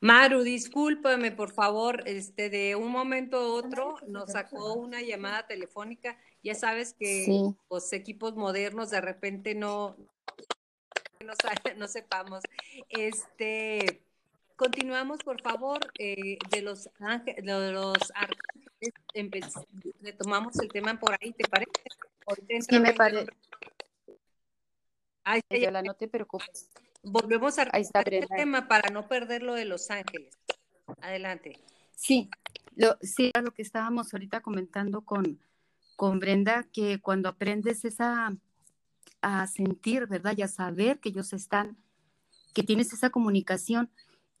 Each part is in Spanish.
Maru, discúlpame, por favor, este, de un momento a otro nos sacó una llamada telefónica. Ya sabes que los equipos modernos de repente no, no, sepamos. Este, continuamos, por favor, eh, de los ángeles, de los retomamos el tema por ahí, ¿te parece? Sí, me parece. Ay, no te preocupes volvemos a repetir el tema para no perder lo de Los Ángeles. Adelante. Sí, lo, sí, lo que estábamos ahorita comentando con, con Brenda, que cuando aprendes esa a sentir, ¿verdad? Y a saber que ellos están, que tienes esa comunicación,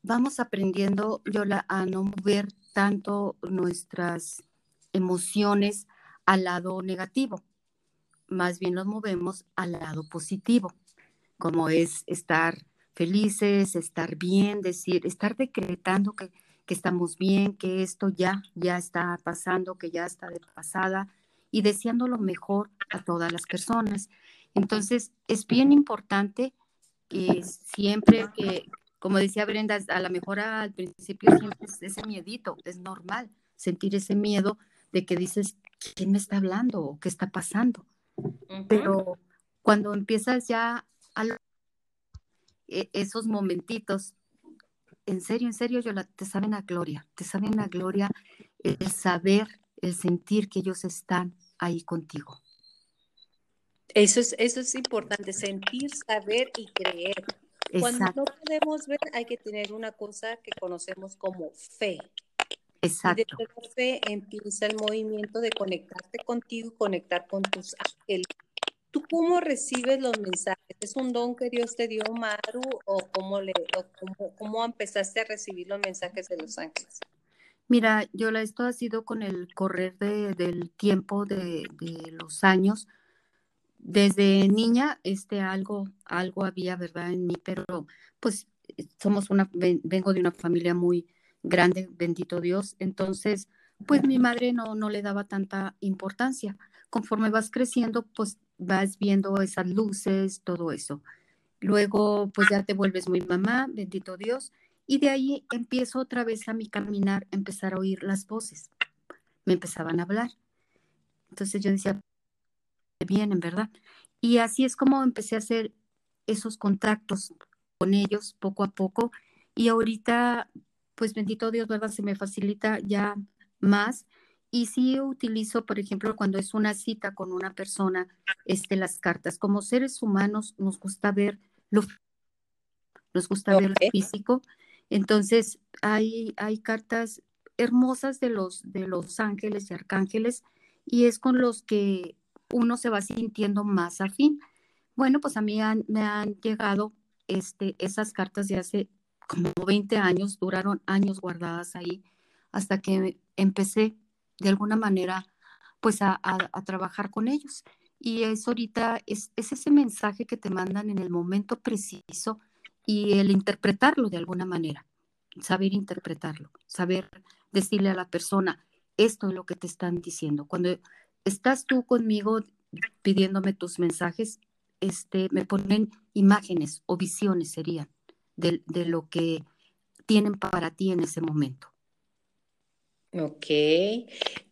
vamos aprendiendo, Yola, a no mover tanto nuestras emociones al lado negativo, más bien nos movemos al lado positivo como es estar felices, estar bien, decir, estar decretando que, estamos bien, que esto ya, ya está pasando, que ya está de pasada y deseando lo mejor a todas las personas. Entonces, es bien importante que siempre que, como decía Brenda, a lo mejor al principio siempre es ese miedito, es normal sentir ese miedo de que dices, ¿quién me está hablando o qué está pasando? Pero cuando empiezas ya esos momentitos, en serio, en serio, yo te saben a gloria, te saben a gloria el saber, el sentir que ellos están ahí contigo. Eso es, eso es importante, sentir, saber y creer. Cuando no podemos ver, hay que tener una cosa que conocemos como fe. Exacto. Y de la fe empieza el movimiento de conectarte contigo, conectar con tus ángeles, ¿Tú cómo recibes los mensajes? ¿Es un don que Dios te dio, Maru, o cómo, le, cómo, empezaste a recibir los mensajes de los ángeles? Mira, yo esto ha sido con el correr del tiempo, de, los años. Desde niña, este algo, algo había, ¿verdad? En mí, pero pues somos una, vengo de una familia muy grande, bendito Dios. Entonces, pues mi madre no, no le daba tanta importancia. Conforme vas creciendo, pues vas viendo esas luces, todo eso. Luego, pues ya te vuelves muy mamá, bendito Dios, y de ahí empiezo otra vez a mi caminar, empezar a oír las voces. Me empezaban a hablar. Entonces yo decía, bien, en verdad. Y así es como empecé a hacer esos contactos con ellos poco a poco. Y ahorita, pues bendito Dios, ¿verdad? Se me facilita ya más y sí utilizo, por ejemplo, cuando es una cita con una persona, este, las cartas. Como seres humanos nos gusta ver lo, nos gusta ver lo físico. Entonces, hay, hay cartas hermosas de los, de los ángeles y arcángeles y es con los que uno se va sintiendo más afín. Bueno, pues a mí me han llegado este, esas cartas de hace como 20 años, duraron años guardadas ahí, hasta que empecé de alguna manera, pues a, trabajar con ellos. Y es ahorita, es, ese mensaje que te mandan en el momento preciso y el interpretarlo de alguna manera, saber interpretarlo, saber decirle a la persona, esto es lo que te están diciendo. Cuando estás tú conmigo pidiéndome tus mensajes, este, me ponen imágenes o visiones serían de, de lo que tienen para ti en ese momento. Ok.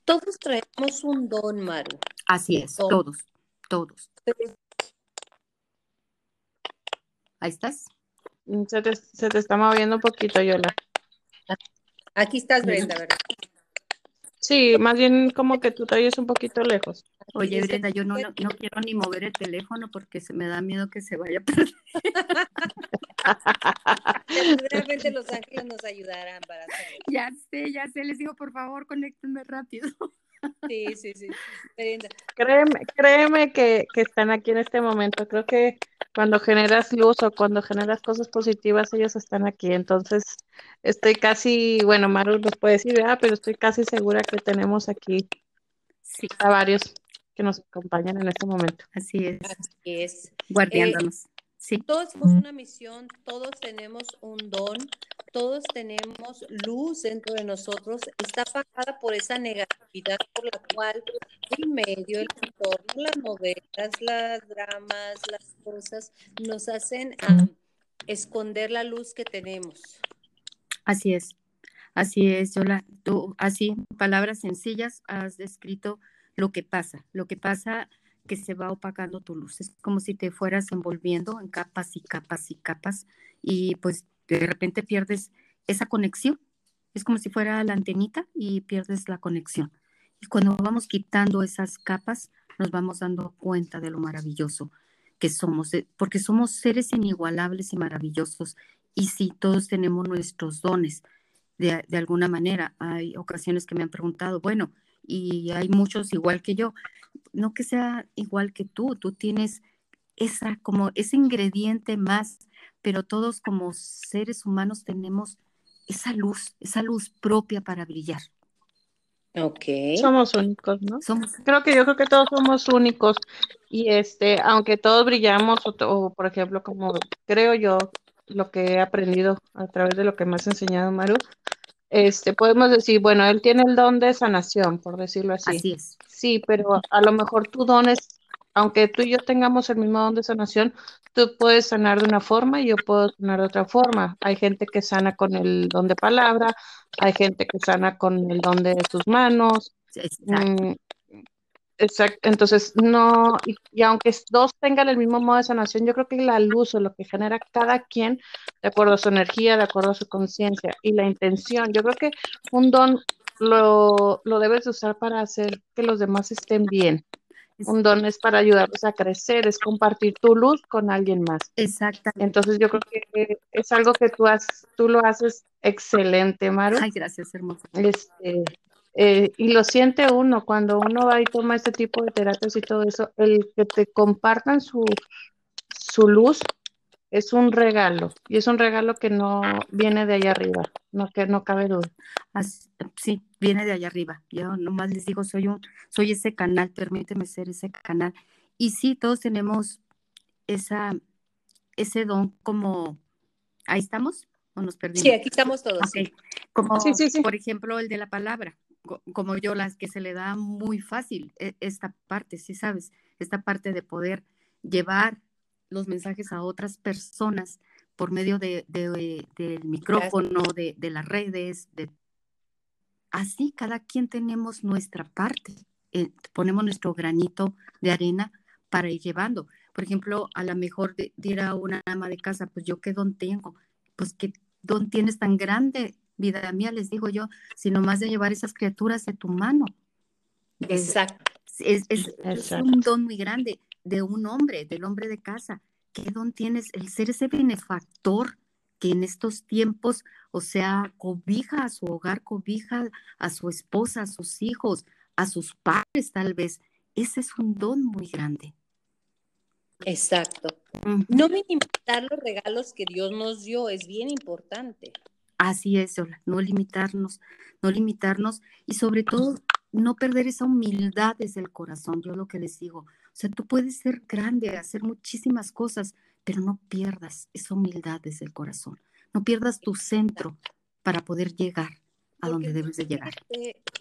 Todos traemos un don, Maru. Así es, todos, todos. Ahí estás. Mm, se te, se te, está moviendo un poquito, Yola. Aquí estás, Brenda, ¿verdad? Sí, más bien como que tú te oyes un poquito lejos. Oye, Brenda, yo no, no, quiero ni mover el teléfono porque se me da miedo que se vaya a perder. Seguramente los ángeles nos ayudarán para hacerlo. Ya sé, ya sé, les digo, por favor, conéctenme rápido. Sí, sí, sí. Créeme, créeme que, que están aquí en este momento. Creo que cuando generas luz o cuando generas cosas positivas, ellos están aquí. Entonces, estoy casi, bueno, Maru nos puede decir, ah, pero estoy casi segura que tenemos aquí a varios que nos acompañan en este momento. Así es. Así es. Guardiándonos. Sí. Todos tenemos una misión, todos tenemos un don, todos tenemos luz dentro de nosotros. Está apagada por esa negatividad por la cual el medio, el entorno, las novelas, las dramas, las cosas nos hacen esconder la luz que tenemos. Así es, así es, Yola. Tú, así, palabras sencillas, has descrito lo que pasa, lo que pasa que se va opacando tu luz. Es como si te fueras envolviendo en capas y capas y capas y pues de repente pierdes esa conexión. Es como si fuera la antenita y pierdes la conexión. Y cuando vamos quitando esas capas, nos vamos dando cuenta de lo maravilloso que somos, porque somos seres inigualables y maravillosos. Y sí, todos tenemos nuestros dones. De, de, alguna manera, hay ocasiones que me han preguntado, bueno, y hay muchos igual que yo, no que sea igual que tú, tú tienes esa, como ese ingrediente más, pero todos como seres humanos tenemos esa luz, esa luz propia para brillar. Ok. Somos únicos, ¿no? Creo que yo creo que todos somos únicos y este, aunque todos brillamos o, por ejemplo, como creo yo lo que he aprendido a través de lo que me has enseñado, Maru, este, podemos decir, bueno, él tiene el don de sanación, por decirlo así. Así es. Sí, pero a lo mejor tu don es, aunque tú y yo tengamos el mismo don de sanación, tú puedes sanar de una forma y yo puedo sanar de otra forma. Hay gente que sana con el don de palabra, hay gente que sana con el don de sus manos. Exacto. Entonces, no, y, aunque dos tengan el mismo modo de sanación, yo creo que la luz o lo que genera cada quien, de acuerdo a su energía, de acuerdo a su conciencia y la intención, yo creo que un don lo, lo debes usar para hacer que los demás estén bien. Un don es para ayudarlos a crecer, es compartir tu luz con alguien más. Exacto. Entonces yo creo que es algo que tú, has, tú lo haces excelente, Maru. Ay, gracias, hermosa. Este, eh, y lo siente uno cuando uno va y toma este tipo de terapias y todo eso, el que te compartan su, su luz es un regalo y es un regalo que no viene de allá arriba, no que no cabe duda. sí, viene de allá arriba. Yo nomás les digo, soy un, soy ese canal, permíteme ser ese canal. Y sí, todos tenemos esa, ese don como, ahí estamos o nos perdimos. Sí, aquí estamos todos. Como, por ejemplo, el de la palabra, como yo, las que se le da muy fácil e, esta parte, sí sabes, esta parte de poder llevar los mensajes a otras personas por medio de, del micrófono, de, las redes, de así cada quien tenemos nuestra parte, eh, ponemos nuestro granito de arena para ir llevando. Por ejemplo, a lo mejor dirá una ama de casa, pues yo qué don tengo, pues qué don tienes tan grande, vida mía, les digo yo, sino más de llevar esas criaturas de tu mano. Exacto. Es, es un don muy grande de un hombre, del hombre de casa. ¿Qué don tienes? El ser ese benefactor que en estos tiempos, o sea, cobija a su hogar, cobija a su esposa, a sus hijos, a sus padres tal vez. Ese es un don muy grande. Exacto. No minimizar los regalos que Dios nos dio es bien importante. Así es, no limitarnos, no limitarnos y sobre todo no perder esa humildad desde el corazón. Yo lo que les digo, o sea, tú puedes ser grande, hacer muchísimas cosas, pero no pierdas esa humildad desde el corazón. No pierdas tu centro para poder llegar a donde debes de llegar.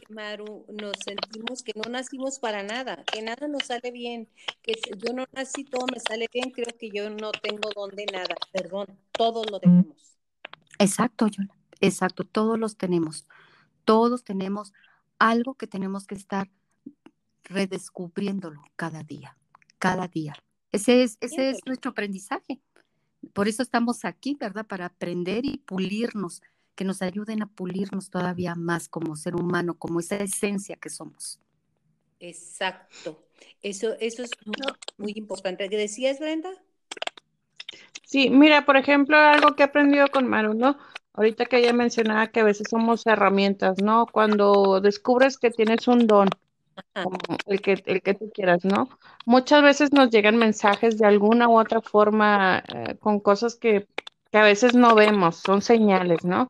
Maru, nos sentimos que no nacimos para nada, que nada nos sale bien, que yo no nací, todo me sale bien, creo que yo no tengo donde nada, perdón, todos lo tenemos. Exacto, yo, exacto, todos los tenemos, todos tenemos algo que tenemos que estar redescubriéndolo cada día, cada día. Ese es, ese es nuestro aprendizaje. Por eso estamos aquí, ¿verdad? Para aprender y pulirnos, que nos ayuden a pulirnos todavía más como ser humano, como esa esencia que somos. Exacto. Eso, eso es muy, importante. ¿Qué decías, Brenda? Sí, mira, por ejemplo, algo que he aprendido con Maru, ¿no? Ahorita que ella mencionaba que a veces somos herramientas, ¿no? Cuando descubres que tienes un don, el que, el que tú quieras, ¿no? Muchas veces nos llegan mensajes de alguna u otra forma eh, con cosas que, que, a veces no vemos, son señales, ¿no?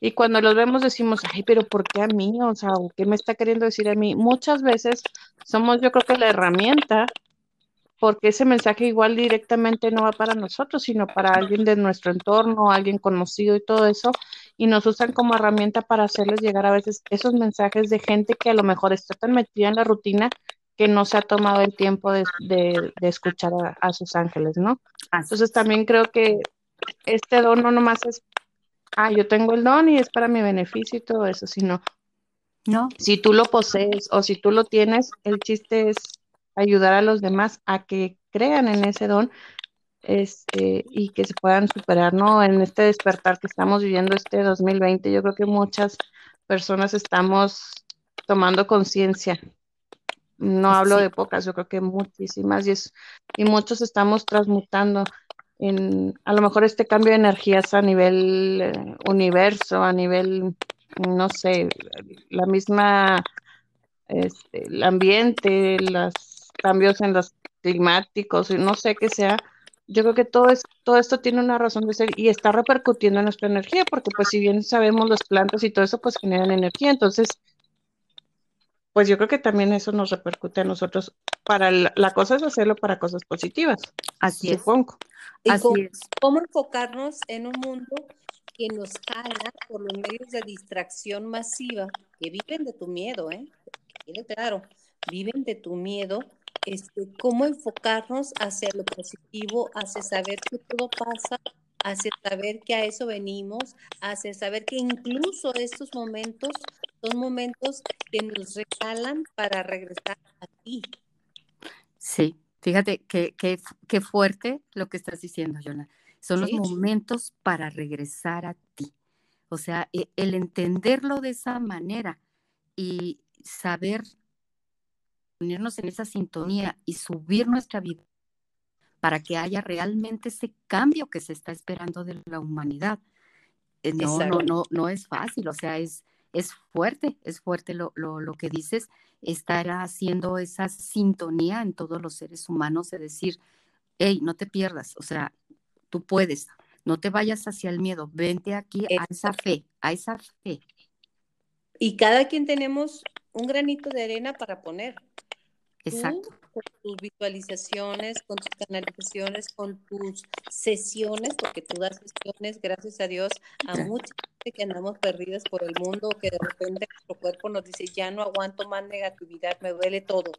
Y cuando los vemos decimos, ay, pero ¿por qué a mí? O sea, ¿qué me está queriendo decir a mí? Muchas veces somos, yo creo que la herramienta porque ese mensaje igual directamente no va para nosotros, sino para alguien de nuestro entorno, alguien conocido y todo eso, y nos usan como herramienta para hacerles llegar a veces esos mensajes de gente que a lo mejor está tan metida en la rutina que no se ha tomado el tiempo de, escuchar a, sus ángeles, ¿no? Entonces también creo que este don no nomás es ah, yo tengo el don y es para mi beneficio y todo eso, sino, no. Si tú lo posees o si tú lo tienes, el chiste es ayudar a los demás a que crean en ese don este, y que se puedan superar, ¿no? En este despertar que estamos viviendo este 2020, yo creo que muchas personas estamos tomando conciencia. No hablo de pocas, yo creo que muchísimas y, es, y muchos estamos transmutando en a lo mejor este cambio de energías a nivel eh, universo, a nivel, no sé, la misma, este, el ambiente, los cambios en los climáticos, no sé qué sea, yo creo que todo, es, todo esto tiene una razón de ser y está repercutiendo en nuestra energía, porque pues si bien sabemos las plantas y todo eso, pues generan energía, entonces, pues yo creo que también eso nos repercute a nosotros. Para la, cosa es hacerlo para cosas positivas. Así supongo. es. Así cómo, es. cómo enfocarnos en un mundo que nos jala por los medios de distracción masiva, que viven de tu miedo, ¿eh? claro, viven de tu miedo este, cómo enfocarnos hacia lo positivo, hacia saber que todo pasa, hacia saber que a eso venimos, hacia saber que incluso estos momentos son momentos que nos regalan para regresar a ti. Sí, fíjate qué que, fuerte lo que estás diciendo, Jonah. Son los momentos para regresar a ti. O sea, e, el entenderlo de esa manera y saber ponernos en esa sintonía y subir nuestra vida para que haya realmente ese cambio que se está esperando de la humanidad. Eh, no, no, no, no es fácil, o sea, es, es fuerte, es fuerte lo, lo, lo, que dices, estar haciendo esa sintonía en todos los seres humanos de decir, hey, no te pierdas, o sea, tú puedes, no te vayas hacia el miedo, vente aquí a esa fe, a esa fe. Y cada quien tenemos un granito de arena para poner. Exacto. con tus visualizaciones, con tus canalizaciones, con tus sesiones, porque tú das sesiones, gracias a Dios, a mucha gente que andamos perdidas por el mundo, que de repente nuestro cuerpo nos dice, ya no aguanto más negatividad, me duele todo.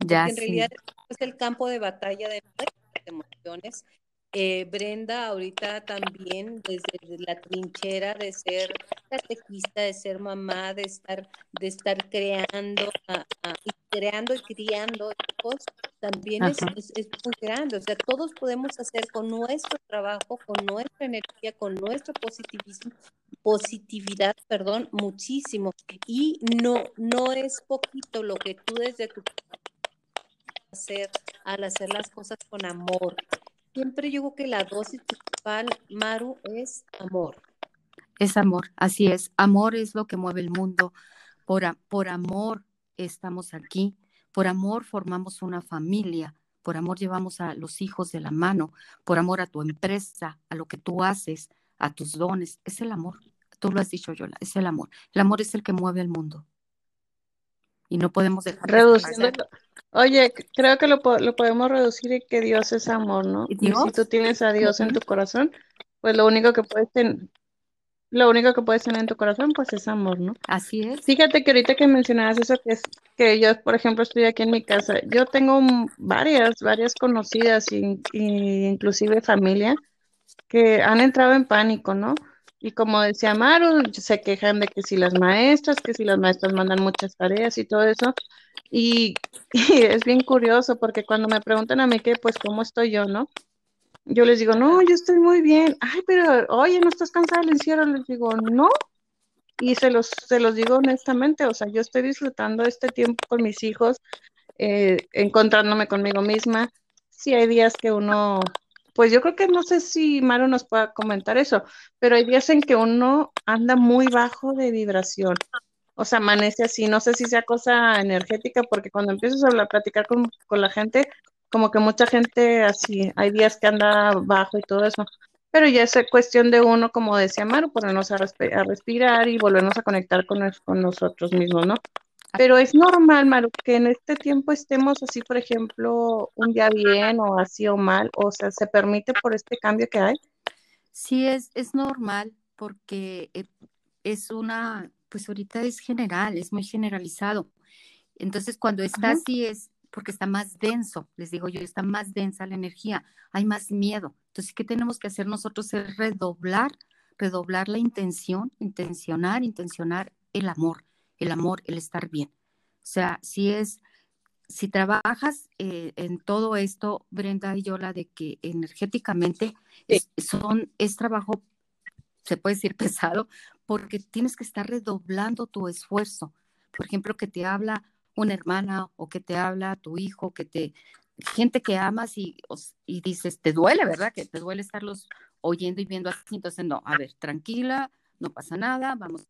Ya, en realidad es el campo de batalla de emociones eh, Brenda ahorita también desde la trinchera de ser catequista, de ser mamá, de estar, de estar creando y creando y criando hijos, también es, es, muy grande. O sea, todos podemos hacer con nuestro trabajo, con nuestra energía, con nuestro positivismo, positividad, perdón, muchísimo. Y no, no es poquito lo que tú desde tu hacer al hacer las cosas con amor, siempre yo que la dosis principal, Maru, es amor. Es amor, así es. Amor es lo que mueve el mundo. Por, por amor estamos aquí. Por amor formamos una familia. Por amor llevamos a los hijos de la mano. Por amor a tu empresa, a lo que tú haces, a tus dones. Es el amor. Tú lo has dicho, Yola. Es el amor. El amor es el que mueve el mundo. Y no podemos dejar. Reduciendo, Oye, creo que lo, lo podemos reducir y que Dios es amor, ¿no? ¿Y, si tú tienes a Dios en tu corazón, pues lo único que puedes tener, lo único que puedes tener en tu corazón, pues es amor, ¿no? Así es. Fíjate que ahorita que mencionabas eso, que es que yo, por ejemplo, estoy aquí en mi casa, yo tengo varias, varias conocidas, y, inclusive familia, que han entrado en pánico, ¿no? Y como decía Maru, se quejan de que si las maestras, que si las maestras mandan muchas tareas y todo eso, y, es bien curioso porque cuando me preguntan a mí que, pues, ¿cómo estoy yo, no? Yo les digo, no, yo estoy muy bien. Ay, pero, oye, ¿no estás cansada del encierro? Les digo, no. Y se los, se los digo honestamente, o sea, yo estoy disfrutando este tiempo con mis hijos, eh, encontrándome conmigo misma. Si hay días que uno, pues yo creo que no sé si Maru nos pueda comentar eso, pero hay días en que uno anda muy bajo de vibración o sea, amanece así. No sé si sea cosa energética, porque cuando empiezas a platicar con, la gente, como que mucha gente así, hay días que anda bajo y todo eso. Pero ya es cuestión de uno, como decía Maru, ponernos a, a respirar y volvernos a conectar con, con nosotros mismos, ¿no? Pero es normal, Maru, que en este tiempo estemos así, por ejemplo, un día bien o así o mal, o sea, ¿se permite por este cambio que hay? Sí, es, es normal porque eh, es una pues ahorita es general, es muy generalizado. Entonces, cuando está así es porque está más denso, les digo yo, está más densa la energía, hay más miedo. Entonces, ¿qué tenemos que hacer nosotros? Es redoblar redoblar la intención, intencionar, intencionar el amor, el amor, el estar bien. O sea, si es, si trabajas eh, en todo esto, Brenda y Yola, de que energéticamente son, es trabajo, se puede decir pesado, porque tienes que estar redoblando tu esfuerzo. Por ejemplo, que te habla una hermana o que te habla tu hijo, que te gente que amas y, y dices, te duele, ¿verdad? Que te duele estarlos oyendo y viendo así. Entonces, no, a ver, tranquila, no pasa nada, vamos,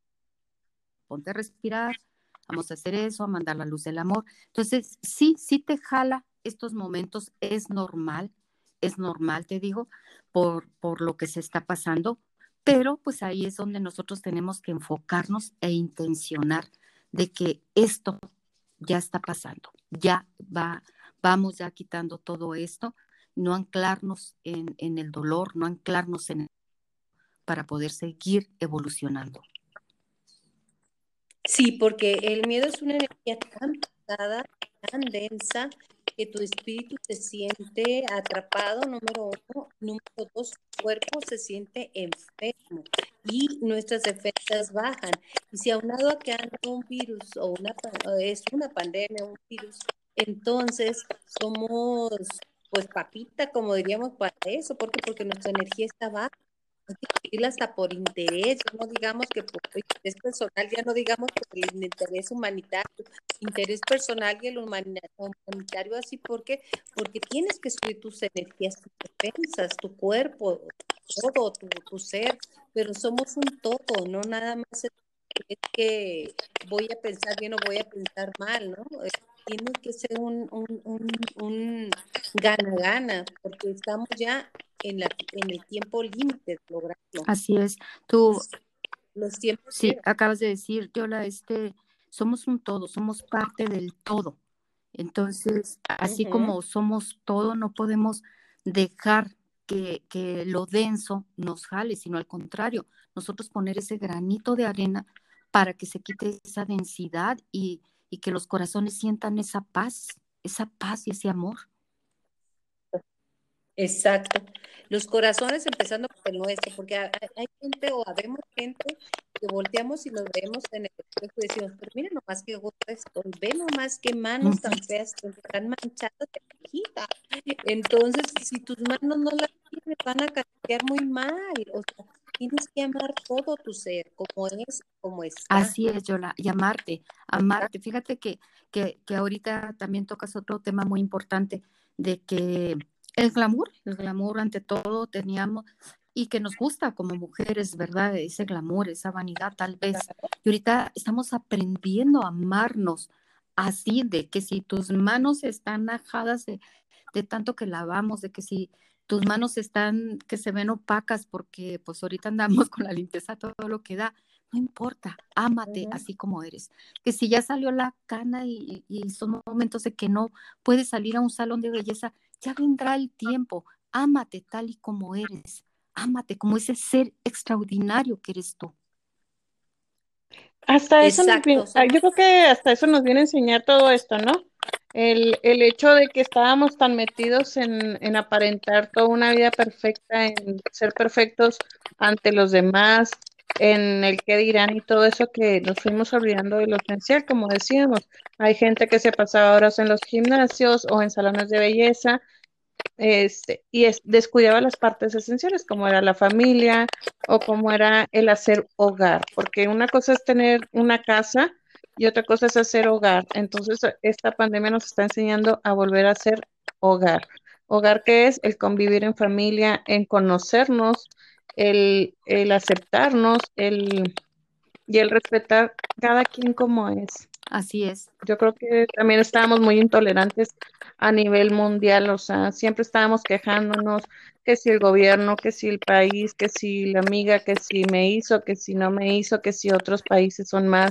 ponte a respirar, vamos a hacer eso, a mandar la luz del amor. Entonces, sí, sí te jala estos momentos, es normal, es normal, te digo, por, por lo que se está pasando, pero pues ahí es donde nosotros tenemos que enfocarnos e intencionar de que esto ya está pasando, ya va, vamos ya quitando todo esto, no anclarnos en, en el dolor, no anclarnos en para poder seguir evolucionando. Sí, porque el miedo es una energía tan pesada, tan densa, que tu espíritu se siente atrapado, número uno. Número dos, tu cuerpo se siente enfermo y nuestras defensas bajan. Y si aunado a que anda un virus o una, es una pandemia, un virus, entonces somos pues papita, como diríamos, para eso. ¿Por Porque nuestra energía está baja que hasta por interés, no digamos que por interés personal, ya no digamos por el interés humanitario, interés personal y el humanitario, así porque, porque tienes que subir tus energías, tus defensas, tu cuerpo, todo, tu, ser, pero somos un todo, no nada más es que voy a pensar bien o voy a pensar mal, ¿no? Tiene que ser un gana-gana, un, porque estamos ya en, la, en el tiempo límite de lograrlo. Así es. Tú, los tiempos. Sí, acabas de decir, Yola, este, somos un todo, somos parte del todo. Entonces, así como somos todo, no podemos dejar que, que, lo denso nos jale, sino al contrario, nosotros poner ese granito de arena para que se quite esa densidad y, y que los corazones sientan esa paz, esa paz y ese amor. Exacto. Los corazones empezando por el nuestro, porque hay gente o habemos gente que volteamos y nos vemos en el espejo y decimos, pero mira nomás que esto, ve nomás qué manos tan feas, están manchadas de quita. Entonces, si tus manos no las tienes, van a caer muy mal. O sea, tienes que amar todo tu ser, como es, como es. Así es, Yola, y amarte, amarte. Fíjate que, que, que ahorita también tocas otro tema muy importante de que el glamour, el glamour ante todo teníamos y que nos gusta como mujeres, ¿verdad? Ese glamour, esa vanidad tal vez. Y ahorita estamos aprendiendo a amarnos así, de que si tus manos están ajadas de, de tanto que lavamos, de que si tus manos están, que se ven opacas porque pues ahorita andamos con la limpieza todo lo que da, no importa, ámate así como eres. Que si ya salió la cana y, y, son momentos de que no puedes salir a un salón de belleza, ya vendrá el tiempo. Ámate tal y como eres. Ámate como ese ser extraordinario que eres tú. Hasta eso nos viene, ah, yo creo que hasta eso nos viene a enseñar todo esto, ¿no? El, el hecho de que estábamos tan metidos en, en, aparentar toda una vida perfecta, en ser perfectos ante los demás, en el que dirán y todo eso que nos fuimos olvidando de lo esencial, como decíamos. Hay gente que se pasaba horas en los gimnasios o en salones de belleza este, y es, descuidaba las partes esenciales, como era la familia o como era el hacer hogar, porque una cosa es tener una casa y otra cosa es hacer hogar. Entonces, esta pandemia nos está enseñando a volver a hacer hogar. Hogar que es el convivir en familia, en conocernos, el, el aceptarnos, el, y el respetar cada quien como es. Así es. Yo creo que también estábamos muy intolerantes a nivel mundial, o sea, siempre estábamos quejándonos que si el gobierno, que si el país, que si la amiga, que si me hizo, que si no me hizo, que si otros países son más.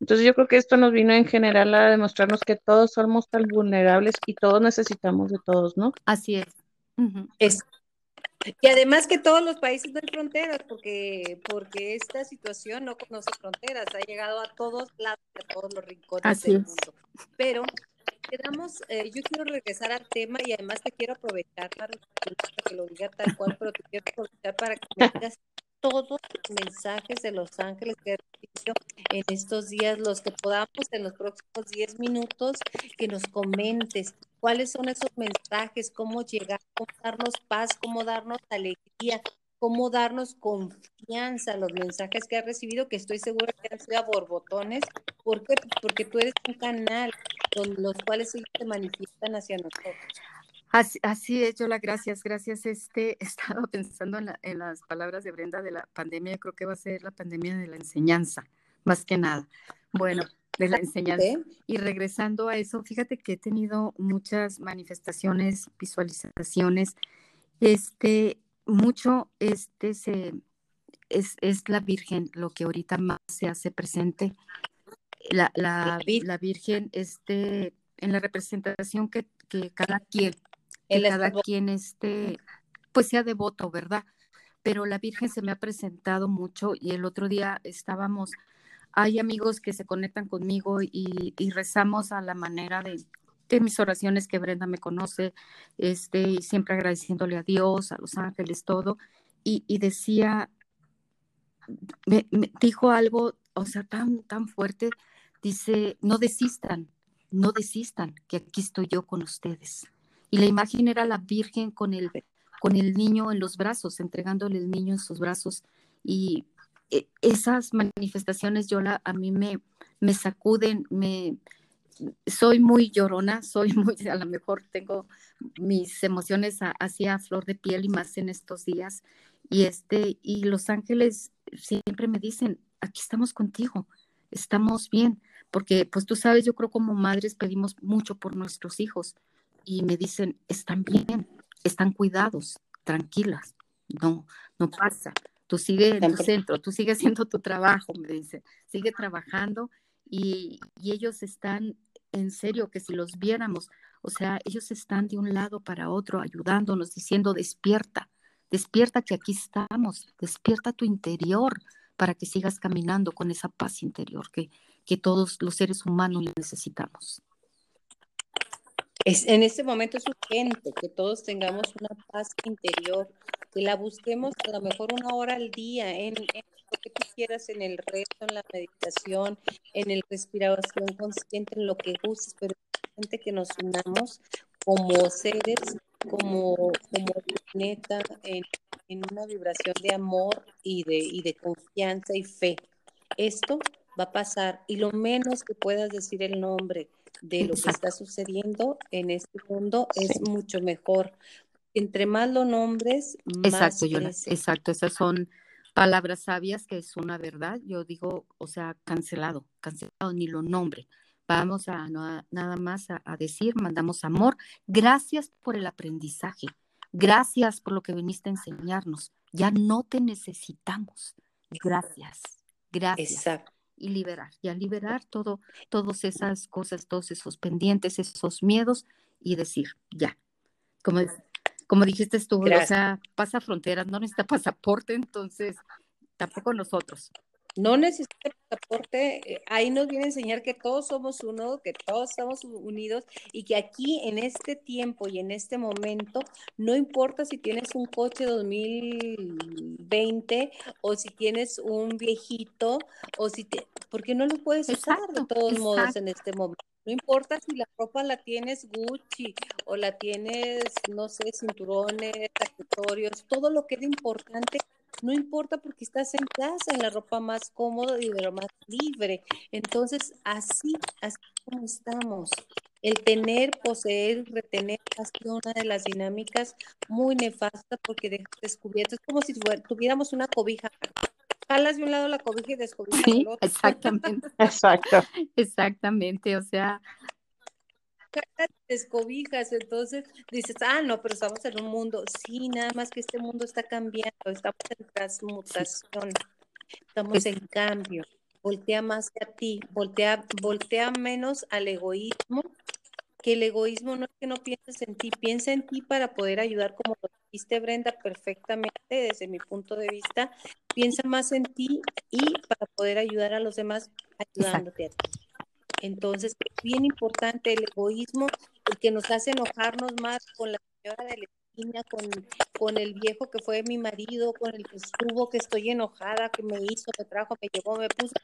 Entonces yo creo que esto nos vino en general a demostrarnos que todos somos tan vulnerables y todos necesitamos de todos, ¿no? Así es. Es y además que todos los países no hay fronteras, porque, porque esta situación no conoce fronteras, ha llegado a todos lados, a todos los rincones del mundo. Pero quedamos, eh, yo quiero regresar al tema y además te quiero aprovechar para que lo diga tal cual, pero te quiero aprovechar para que me digas todos los mensajes de los ángeles que he recibido en estos días, los que podamos en los próximos 10 minutos, que nos comentes cuáles son esos mensajes, cómo llegar, cómo darnos paz, cómo darnos alegría, cómo darnos confianza, los mensajes que has recibido, que estoy segura que han sido a borbotones. ¿Por qué? Porque tú eres un canal con los cuales ellos se manifiestan hacia nosotros. Así, así es, Yola, gracias, gracias. Este, he estado pensando en, las palabras de Brenda de la pandemia, creo que va a ser la pandemia de la enseñanza, más que nada. Bueno, de la enseñanza. Y regresando a eso, fíjate que he tenido muchas manifestaciones, visualizaciones, este, mucho, este, se, es, es la Virgen lo que ahorita más se hace presente. La, la, la Virgen, este, en la representación que, que cada quien que cada quien esté, pues sea devoto, ¿verdad? Pero la Virgen se me ha presentado mucho y el otro día estábamos, hay amigos que se conectan conmigo y, rezamos a la manera de, mis oraciones que Brenda me conoce, este, y siempre agradeciéndole a Dios, a los ángeles, todo, y, decía, me, dijo algo, o sea, tan, tan fuerte, dice, no desistan, no desistan, que aquí estoy yo con ustedes y la imagen era la Virgen con el, con el niño en los brazos, entregándole el niño en sus brazos. Y e, esas manifestaciones yo la, a mí me, me sacuden, me, soy muy llorona, soy muy, a lo mejor tengo mis emociones hacia flor de piel y más en estos días. Y este, y los ángeles siempre me dicen, aquí estamos contigo, estamos bien, porque pues tú sabes, yo creo como madres pedimos mucho por nuestros hijos, y me dicen, están bien, están cuidados, tranquilas, no, no pasa. Tú sigue en tu centro, tú sigues haciendo tu trabajo, me dicen, sigue trabajando y, y ellos están en serio que si los viéramos, o sea, ellos están de un lado para otro ayudándonos, diciendo, despierta, despierta que aquí estamos, despierta tu interior para que sigas caminando con esa paz interior que, que todos los seres humanos necesitamos. Es, en este momento es urgente que todos tengamos una paz interior, que la busquemos a lo mejor una hora al día en, lo que tú quieras, en el reto, en la meditación, en el respiración consciente, en lo que gustes, pero es urgente que nos unamos como seres, como, como planeta, en, en una vibración de amor y de, y de confianza y fe. Esto va a pasar y lo menos que puedas decir el nombre de lo que está sucediendo en este mundo es mucho mejor. Entre más lo nombres, más. Exacto, exacto, esas son palabras sabias que es una verdad. Yo digo, o sea, cancelado, cancelado, ni lo nombre. Vamos a nada más a, a decir, mandamos amor. Gracias por el aprendizaje. Gracias por lo que viniste a enseñarnos. Ya no te necesitamos. Gracias. Gracias. Exacto y liberar, ya liberar todo, todas esas cosas, todos esos pendientes, esos miedos y decir, ya, como, como dijiste tú, o sea, pasa fronteras, no necesita pasaporte, entonces tampoco nosotros. No necesita pasaporte, eh, ahí nos viene a enseñar que todos somos uno, que todos estamos unidos y que aquí en este tiempo y en este momento, no importa si tienes un coche 2020 o si tienes un viejito o si te, porque no lo puedes usar de todos modos en este momento. No importa si la ropa la tienes Gucci o la tienes, no sé, cinturones, accesorios, todo lo que es importante no importa porque estás en casa, en la ropa más cómoda y de lo más libre. Entonces, así, así como estamos. El tener, poseer, retener ha sido una de las dinámicas muy nefastas porque dejas descubierto. Es como si tuviéramos una cobija. Jalas de un lado la cobija y descubierto sí, otro. Exactamente. Exacto. Exactamente. O sea, descobijas, entonces dices, ah, no, pero estamos en un mundo, sí, nada más que este mundo está cambiando, estamos en transmutación, estamos en cambio, voltea más a ti, voltea, voltea menos al egoísmo, que el egoísmo no es que no pienses en ti, piensa en ti para poder ayudar, como lo dijiste Brenda perfectamente desde mi punto de vista, piensa más en ti y para poder ayudar a los demás ayudándote a ti. Entonces, es bien importante el egoísmo, el que nos hace enojarnos más con la señora de la niña, con, con el viejo que fue mi marido, con el que estuvo, que estoy enojada, que me hizo, me trajo, me llevó, me puso.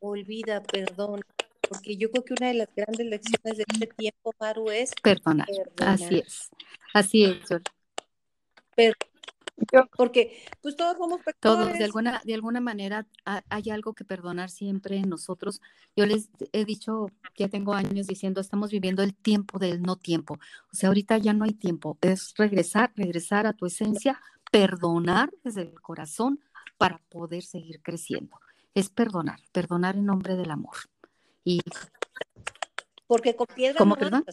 Olvida, perdón. Porque yo creo que una de las grandes lecciones de este tiempo, Maru, es perdonar. Así es. Así es, porque pues todos somos pecadores. Todos, de alguna, de alguna manera hay algo que perdonar siempre en nosotros. Yo les he dicho, ya tengo años diciendo, estamos viviendo el tiempo del no tiempo. O sea, ahorita ya no hay tiempo, es regresar, regresar a tu esencia, perdonar desde el corazón para poder seguir creciendo. Es perdonar, perdonar en nombre del amor. Y porque con piedra ¿Cómo, perdón?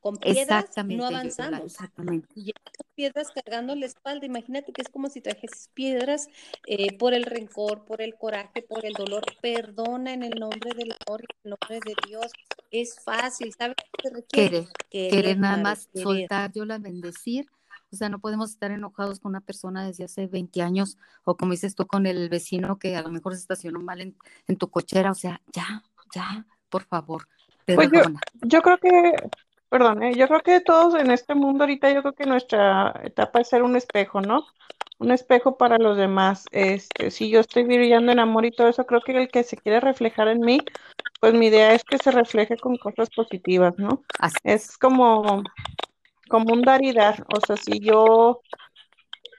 Con piedras no avanzamos. Exactamente. Y piedras cargando la espalda. Imagínate que es como si trajeses piedras eh, por el rencor, por el coraje, por el dolor. Perdona en el nombre del amor, en el nombre de Dios. Es fácil, ¿sabes qué se requiere? Querer, querer, nada más soltar, yo la bendecir. O sea, no podemos estar enojados con una persona desde hace 20 años o como dices tú con el vecino que a lo mejor se estacionó mal en, en tu cochera. O sea, ya, ya, por favor. Pues yo, yo, creo que Perdón, ¿eh? yo creo que todos en este mundo ahorita, yo creo que nuestra etapa es ser un espejo, ¿no? Un espejo para los demás. Este, si yo estoy brillando en amor y todo eso, creo que el que se quiere reflejar en mí, pues mi idea es que se refleje con cosas positivas, ¿no? Es como, como un dar y dar. O sea, si yo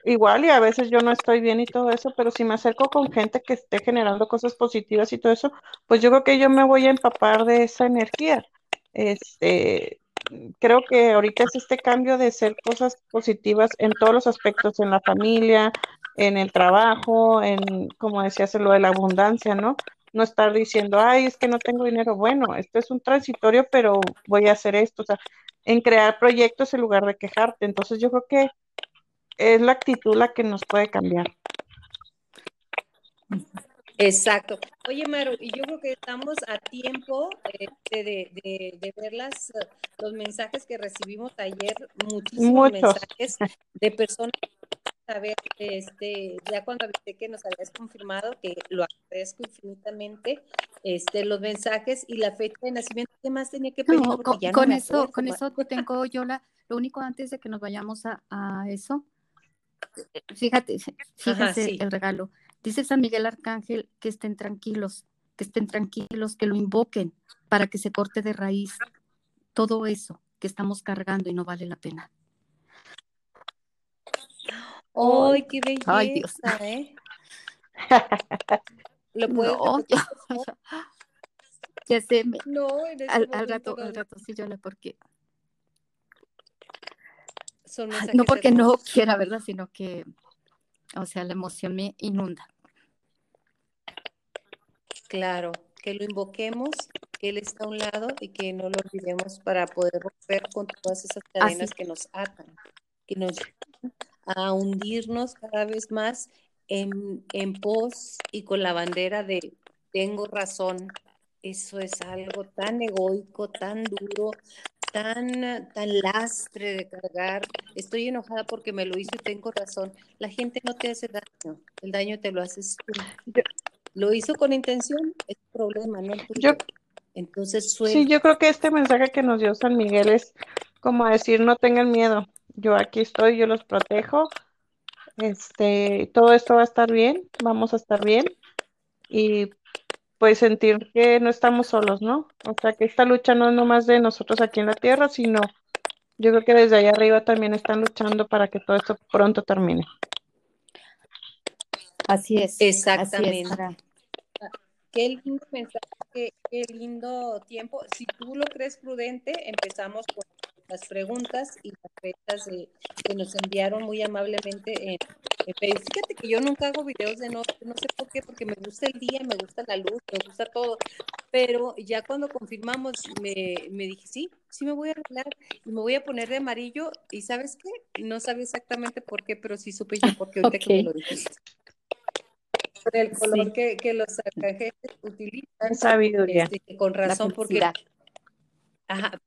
igual y a veces yo no estoy bien y todo eso, pero si me acerco con gente que esté generando cosas positivas y todo eso, pues yo creo que yo me voy a empapar de esa energía. Este, creo que ahorita es este cambio de ser cosas positivas en todos los aspectos, en la familia, en el trabajo, en, como decías, lo de la abundancia, ¿no? No estar diciendo, ay, es que no tengo dinero. Bueno, esto es un transitorio, pero voy a hacer esto. O sea, en crear proyectos en lugar de quejarte. Entonces yo creo que es la actitud la que nos puede cambiar. Exacto. Oye, Maru, y yo creo que estamos a tiempo este, de, ver las, los mensajes que recibimos ayer, muchísimos mensajes de personas saber, este, ya cuando viste que nos habías confirmado, que lo agradezco infinitamente, este, los mensajes y la fecha de nacimiento, ¿qué más tenía que pedir? con, eso, con eso tengo yo la, lo único antes de que nos vayamos a, eso, fíjate, fíjate el regalo. Dice San Miguel Arcángel que estén tranquilos, que estén tranquilos, que lo invoquen para que se corte de raíz todo eso que estamos cargando y no vale la pena. ¡Ay, qué belleza! Ay, Dios. ¿eh? ¿Lo puedes no, ya, sé. no, al, al rato, al rato sí, yo la porque. no porque no quiera, ¿verdad? Sino que, o sea, la emoción me inunda. Claro, que lo invoquemos, que Él está a un lado y que no lo olvidemos para poder romper con todas esas cadenas que nos atan, que nos llevan a hundirnos cada vez más en, en pos y con la bandera de tengo razón. Eso es algo tan egoico, tan duro, tan, tan lastre de cargar. Estoy enojada porque me lo hizo y tengo razón. La gente no te hace daño, el daño te lo haces tú lo hizo con intención, es problema, no Yo, Entonces, Sí, yo creo que este mensaje que nos dio San Miguel es como decir, no tengan miedo, yo aquí estoy, yo los protejo, este, todo esto va a estar bien, vamos a estar bien y pues sentir que no estamos solos, ¿no? O sea, que esta lucha no es nomás de nosotros aquí en la tierra, sino yo creo que desde allá arriba también están luchando para que todo esto pronto termine. Así es. Exactamente. Qué lindo mensaje, qué, lindo tiempo. Si tú lo crees prudente, empezamos con las preguntas y las fechas que nos enviaron muy amablemente en, Fíjate que yo nunca hago videos de noche, no sé por qué, porque me gusta el día, me gusta la luz, me gusta todo. Pero ya cuando confirmamos, me, me dije, sí, sí me voy a arreglar y me voy a poner de amarillo. ¿Y sabes qué? No sabía exactamente por qué, pero sí supe yo por qué ahorita que me lo dijiste el color que, que, los arcángeles utilizan. Sabiduría. Este, con razón, porque ajá,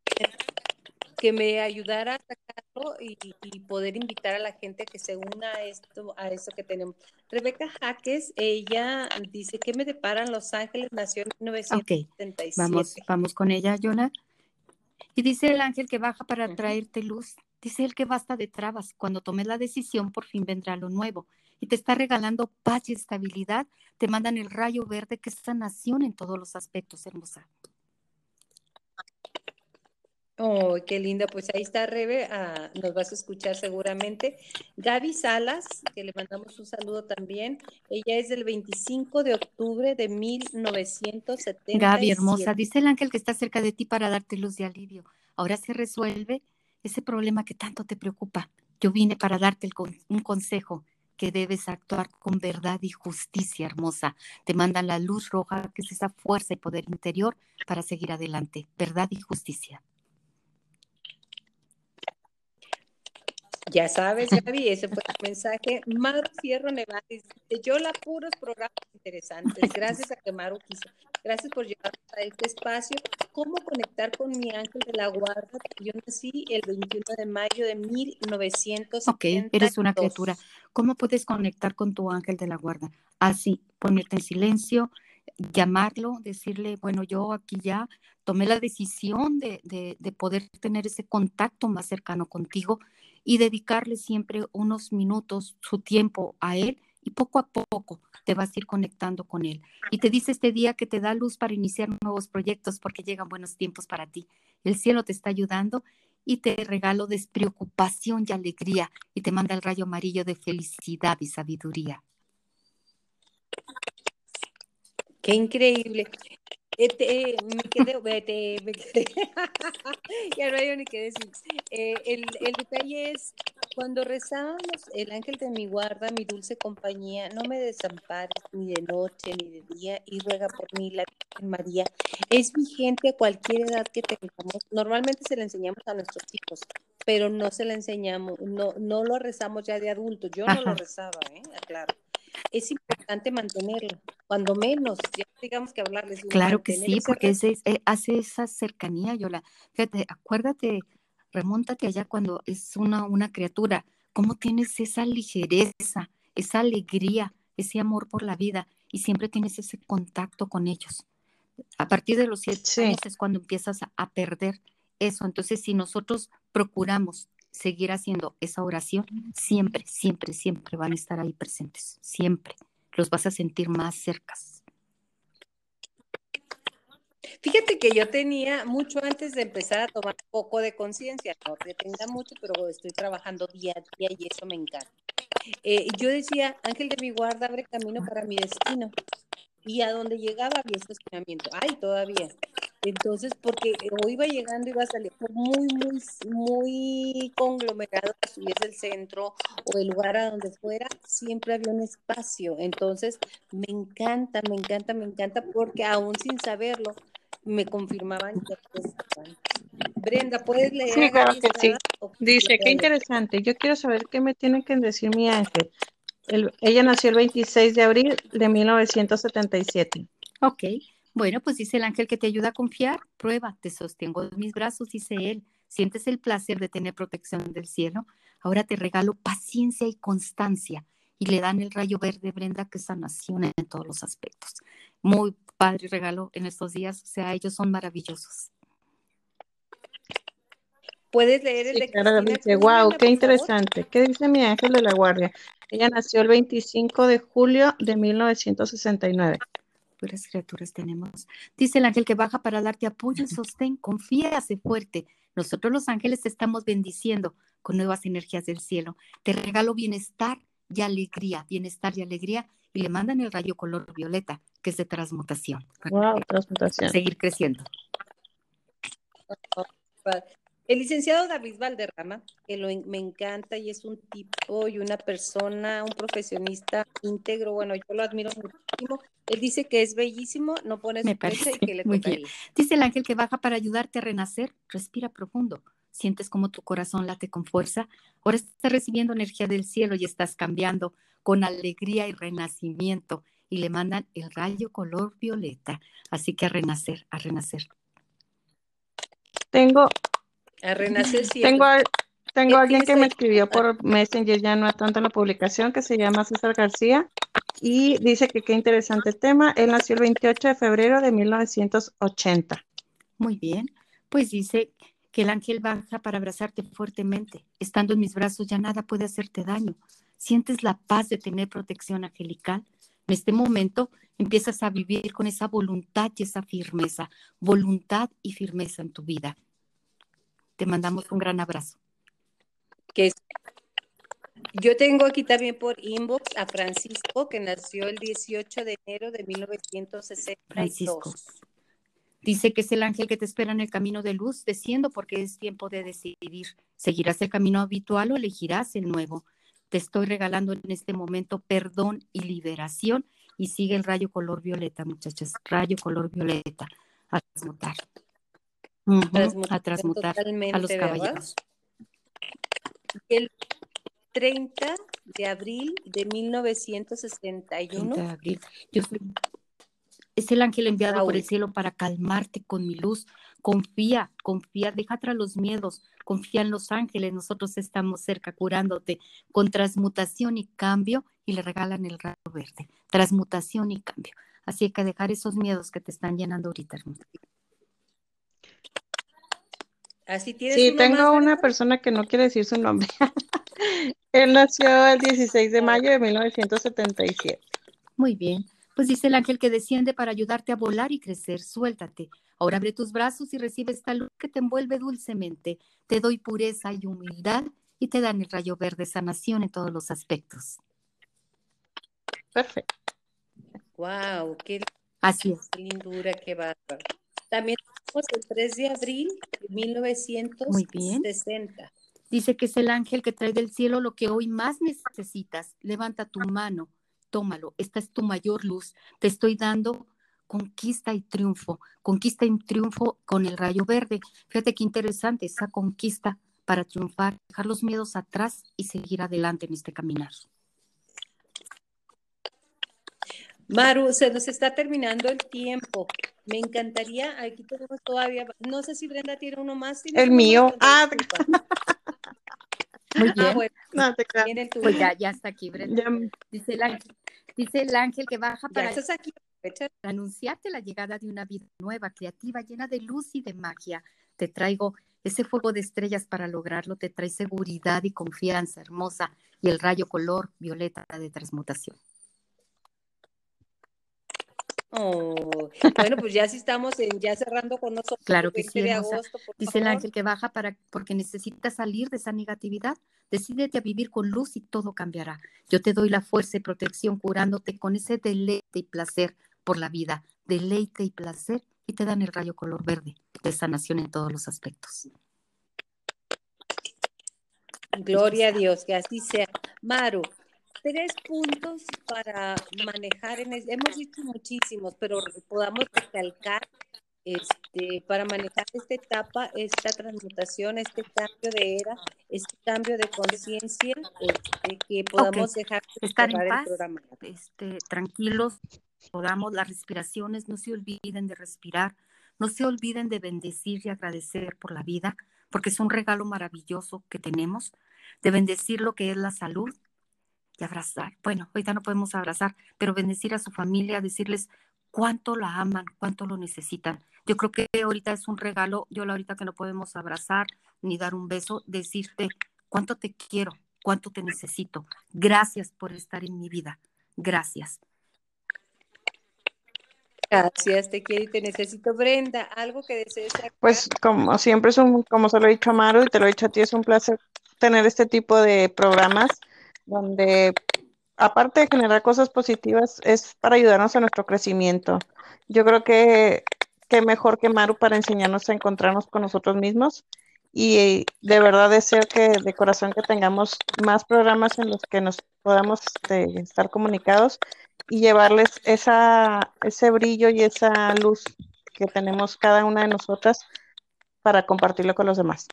que me ayudara a sacarlo y, y, poder invitar a la gente a que se una a esto, a eso que tenemos. Rebeca Jaques, ella dice que me deparan Los Ángeles, nació en 1977. Vamos, vamos con ella, Yona. Y dice el ángel que baja para traerte luz, Dice él que basta de trabas. Cuando tomes la decisión, por fin vendrá lo nuevo. Y te está regalando paz y estabilidad. Te mandan el rayo verde, que es sanación en todos los aspectos, hermosa. Oh, qué linda. Pues ahí está Rebe, ah, nos vas a escuchar seguramente. Gaby Salas, que le mandamos un saludo también. Ella es del 25 de octubre de 1970. Gaby, hermosa, dice el ángel que está cerca de ti para darte luz de alivio. Ahora se resuelve ese problema que tanto te preocupa. Yo vine para darte un consejo que debes actuar con verdad y justicia, hermosa. Te mandan la luz roja, que es esa fuerza y poder interior para seguir adelante. Verdad y justicia. Ya sabes, Gaby, ese fue el mensaje. Maru Fierro Nevares, yo la puros programas interesantes. Gracias a que Maru quiso. Gracias por llevarnos a este espacio. ¿Cómo conectar con mi ángel de la guarda? Yo nací el 21 de mayo de 1972. Ok, eres una criatura. ¿Cómo puedes conectar con tu ángel de la guarda? Así, ponerte en silencio, llamarlo, decirle, bueno, yo aquí ya tomé la decisión de, de, de poder tener ese contacto más cercano contigo y dedicarle siempre unos minutos, su tiempo a él y poco a poco te vas a ir conectando con él. Y te dice este día que te da luz para iniciar nuevos proyectos porque llegan buenos tiempos para ti. El cielo te está ayudando y te regalo despreocupación y alegría y te manda el rayo amarillo de felicidad y sabiduría. Qué increíble. Este, me quedé, me quedé. ya no hay ni qué decir. Eh, el, el, detalle es, cuando rezamos, el ángel de mi guarda, mi dulce compañía, no me desampares ni de noche ni de día y ruega por mí la Virgen María. Es vigente a cualquier edad que tengamos. Normalmente se le enseñamos a nuestros hijos, pero no se le enseñamos, no, no lo rezamos ya de adultos. Yo no lo rezaba, ¿eh? Claro es importante mantenerlo, cuando menos, ya digamos que hablarles. Claro que sí, porque eh, hace esa cercanía, Yola. Fíjate, acuérdate, remóntate allá cuando es una, una criatura, cómo tienes esa ligereza, esa alegría, ese amor por la vida y siempre tienes ese contacto con ellos. A partir de los siete años es cuando empiezas a perder eso. Entonces, si nosotros procuramos seguir haciendo esa oración, siempre, siempre, siempre van a estar ahí presentes, siempre. Los vas a sentir más cercas. Fíjate que yo tenía mucho antes de empezar a tomar un poco de conciencia, no que tenga mucho, pero estoy trabajando día a día y eso me encanta. Eh, yo decía, Ángel de mi guarda, abre camino para mi destino. Y a donde llegaba había estacionamiento. Ay, todavía. Entonces, porque o iba llegando, iba a salir muy, muy, muy conglomerado, si es el centro o el lugar a donde fuera, siempre había un espacio. Entonces, me encanta, me encanta, me encanta, porque aún sin saberlo, me confirmaban que estaban. Brenda, ¿puedes leer? Sí, claro que sí. Dice, qué interesante. Yo quiero saber qué me tiene que decir mi ángel. ella nació el 26 de abril de 1977. Ok. Bueno, pues dice el ángel que te ayuda a confiar, prueba, te sostengo en mis brazos, dice él. Sientes el placer de tener protección del cielo. Ahora te regalo paciencia y constancia. Y le dan el rayo verde, Brenda, que es sanación en todos los aspectos. Muy padre regalo en estos días. O sea, ellos son maravillosos. Puedes leer el de dice, wow, qué interesante. ¿Qué dice mi ángel de la guardia? Ella nació el 25 de julio de 1969 puras criaturas tenemos. Dice el ángel que baja para darte apoyo y sostén, confía, hace fuerte. Nosotros los ángeles te estamos bendiciendo con nuevas energías del cielo. Te regalo bienestar y alegría, bienestar y alegría, y le mandan el rayo color violeta, que es de transmutación. Wow, transmutación. Seguir creciendo. El licenciado David Valderrama, que lo, me encanta y es un tipo y una persona, un profesionista íntegro, bueno, yo lo admiro muchísimo. Él dice que es bellísimo, no pone su y que le muy Dice el ángel que baja para ayudarte a renacer, respira profundo. Sientes como tu corazón late con fuerza. Ahora estás recibiendo energía del cielo y estás cambiando con alegría y renacimiento. Y le mandan el rayo color violeta. Así que a renacer, a renacer. Tengo a renacer Tengo, tengo alguien que me escribió por Messenger, ya no tanto en la publicación, que se llama César García, y dice que qué interesante tema. Él nació el 28 de febrero de 1980. Muy bien, pues dice que el ángel baja para abrazarte fuertemente. Estando en mis brazos ya nada puede hacerte daño. Sientes la paz de tener protección angelical. En este momento empiezas a vivir con esa voluntad y esa firmeza, voluntad y firmeza en tu vida. Te mandamos un gran abrazo. Que yo tengo aquí también por inbox a Francisco, que nació el 18 de enero de 1962. Francisco. Dice que es el ángel que te espera en el camino de luz, desciendo porque es tiempo de decidir. ¿Seguirás el camino habitual o elegirás el nuevo? Te estoy regalando en este momento perdón y liberación y sigue el rayo color violeta, muchachas. Rayo color violeta. A transmutar. A transmutar a los caballeros. El 30 de abril de 1961. 30 de abril. Yo soy es el ángel enviado por el cielo para calmarte con mi luz. Confía, confía, deja atrás los miedos, confía en los ángeles. Nosotros estamos cerca curándote con transmutación y cambio y le regalan el rayo verde. Transmutación y cambio. Así que dejar esos miedos que te están llenando ahorita, hermosa. Así tienes sí, tengo una persona que no quiere decir su nombre. Él nació el 16 de mayo de 1977. Muy bien. Pues dice el ángel que desciende para ayudarte a volar y crecer. Suéltate. Ahora abre tus brazos y recibe esta luz que te envuelve dulcemente. Te doy pureza y humildad y te dan el rayo verde sanación en todos los aspectos. Perfecto. Wow, qué, Así es. qué lindura, qué bárbaro. También tenemos el 3 de abril de 1960. Dice que es el ángel que trae del cielo lo que hoy más necesitas. Levanta tu mano tómalo, esta es tu mayor luz, te estoy dando conquista y triunfo, conquista y triunfo con el rayo verde. Fíjate qué interesante esa conquista para triunfar, dejar los miedos atrás y seguir adelante en este caminar. Maru, se nos está terminando el tiempo. Me encantaría, aquí tenemos todavía, no sé si Brenda tiene uno más. El mío. Ah, muy ah, bien. no, te pues ya, ya está aquí, Brenda. Dice el ángel, dice el ángel que baja para aquí. anunciarte la llegada de una vida nueva, creativa, llena de luz y de magia. Te traigo ese fuego de estrellas para lograrlo, te trae seguridad y confianza hermosa y el rayo color violeta de transmutación. Oh, bueno, pues ya sí estamos en, ya cerrando con nosotros. Claro que sí. Dice el ángel que baja para, porque necesitas salir de esa negatividad. Decídete a vivir con luz y todo cambiará. Yo te doy la fuerza y protección curándote con ese deleite y placer por la vida. Deleite y placer y te dan el rayo color verde de sanación en todos los aspectos. Gloria a Dios, que así sea. Maru, tres puntos para manejar, en hemos dicho muchísimos, pero podamos recalcar este, para manejar esta etapa, esta transmutación, este cambio de era, este cambio de conciencia, este, que podamos dejar de estar en paz, este, tranquilos, podamos las respiraciones, no se olviden de respirar, no se olviden de bendecir y agradecer por la vida, porque es un regalo maravilloso que tenemos, de bendecir lo que es la salud, y abrazar. Bueno, ahorita no podemos abrazar, pero bendecir a su familia, decirles cuánto la aman, cuánto lo necesitan. Yo creo que ahorita es un regalo, yo ahorita que no podemos abrazar ni dar un beso, decirte cuánto te quiero, cuánto te necesito. Gracias por estar en mi vida. Gracias. Gracias, te quiero y te necesito. Brenda, ¿algo que desees? Pues como siempre, es un, como se lo he dicho a Maru y te lo he dicho a ti, es un placer tener este tipo de programas donde aparte de generar cosas positivas, es para ayudarnos a nuestro crecimiento. Yo creo que, que mejor que Maru para enseñarnos a encontrarnos con nosotros mismos y de verdad deseo que de corazón que tengamos más programas en los que nos podamos este, estar comunicados y llevarles esa, ese brillo y esa luz que tenemos cada una de nosotras para compartirlo con los demás.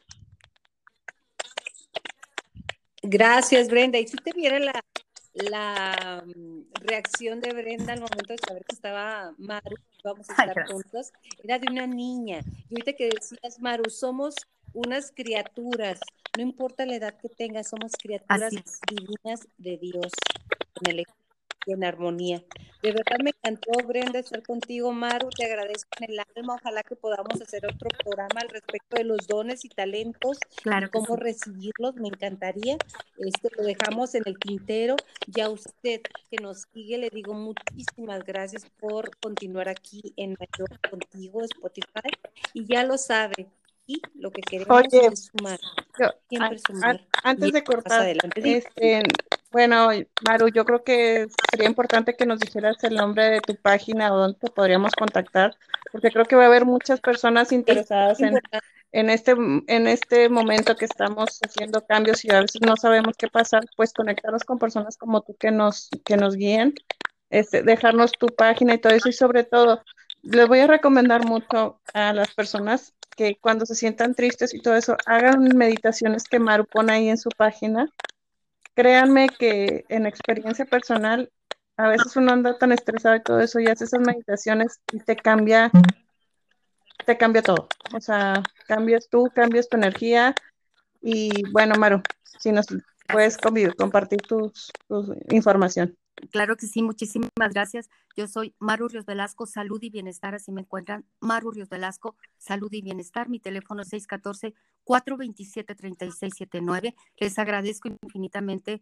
Gracias, Brenda. Y si te viera la, la mm, reacción de Brenda al momento de saber que estaba Maru, vamos a estar juntos, era de una niña. Y ahorita que decías, Maru, somos unas criaturas, no importa la edad que tengas, somos criaturas divinas de Dios. Y en armonía. De verdad me encantó, Brenda, estar contigo, Maru. Te agradezco en el alma. Ojalá que podamos hacer otro programa al respecto de los dones y talentos claro cómo recibirlos. Me encantaría. Este lo dejamos en el quintero. Ya usted que nos sigue, le digo muchísimas gracias por continuar aquí en Mayor contigo, Spotify. Y ya lo sabe, y lo que queremos es sumar. antes de cortar, este, bueno, Maru, yo creo que sería importante que nos dijeras el nombre de tu página o dónde te podríamos contactar, porque creo que va a haber muchas personas interesadas en, en, este, en este momento que estamos haciendo cambios y a veces no sabemos qué pasar, pues conectarnos con personas como tú que nos, que nos guíen, este, dejarnos tu página y todo eso, y sobre todo, les voy a recomendar mucho a las personas que cuando se sientan tristes y todo eso, hagan meditaciones que Maru pone ahí en su página créanme que en experiencia personal, a veces uno anda tan estresado y todo eso y hace esas meditaciones y te cambia, te cambia todo. O sea, cambias tú, cambias tu energía. Y bueno, Maru, si nos puedes compartir tu información. Claro que sí, muchísimas gracias. Yo soy Maru Ríos Velasco, Salud y Bienestar, así me encuentran. Maru Ríos Velasco, Salud y Bienestar. Mi teléfono es 614-427-3679. Les agradezco infinitamente.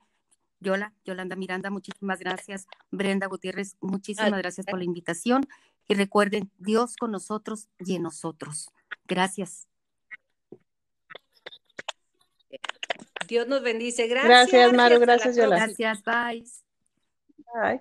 Yola, Yolanda Miranda, muchísimas gracias. Brenda Gutiérrez, muchísimas gracias por la invitación. Y recuerden, Dios con nosotros y en nosotros. Gracias. Dios nos bendice. Gracias. Gracias, Maru. Gracias, Yola. Gracias, bye. Bye.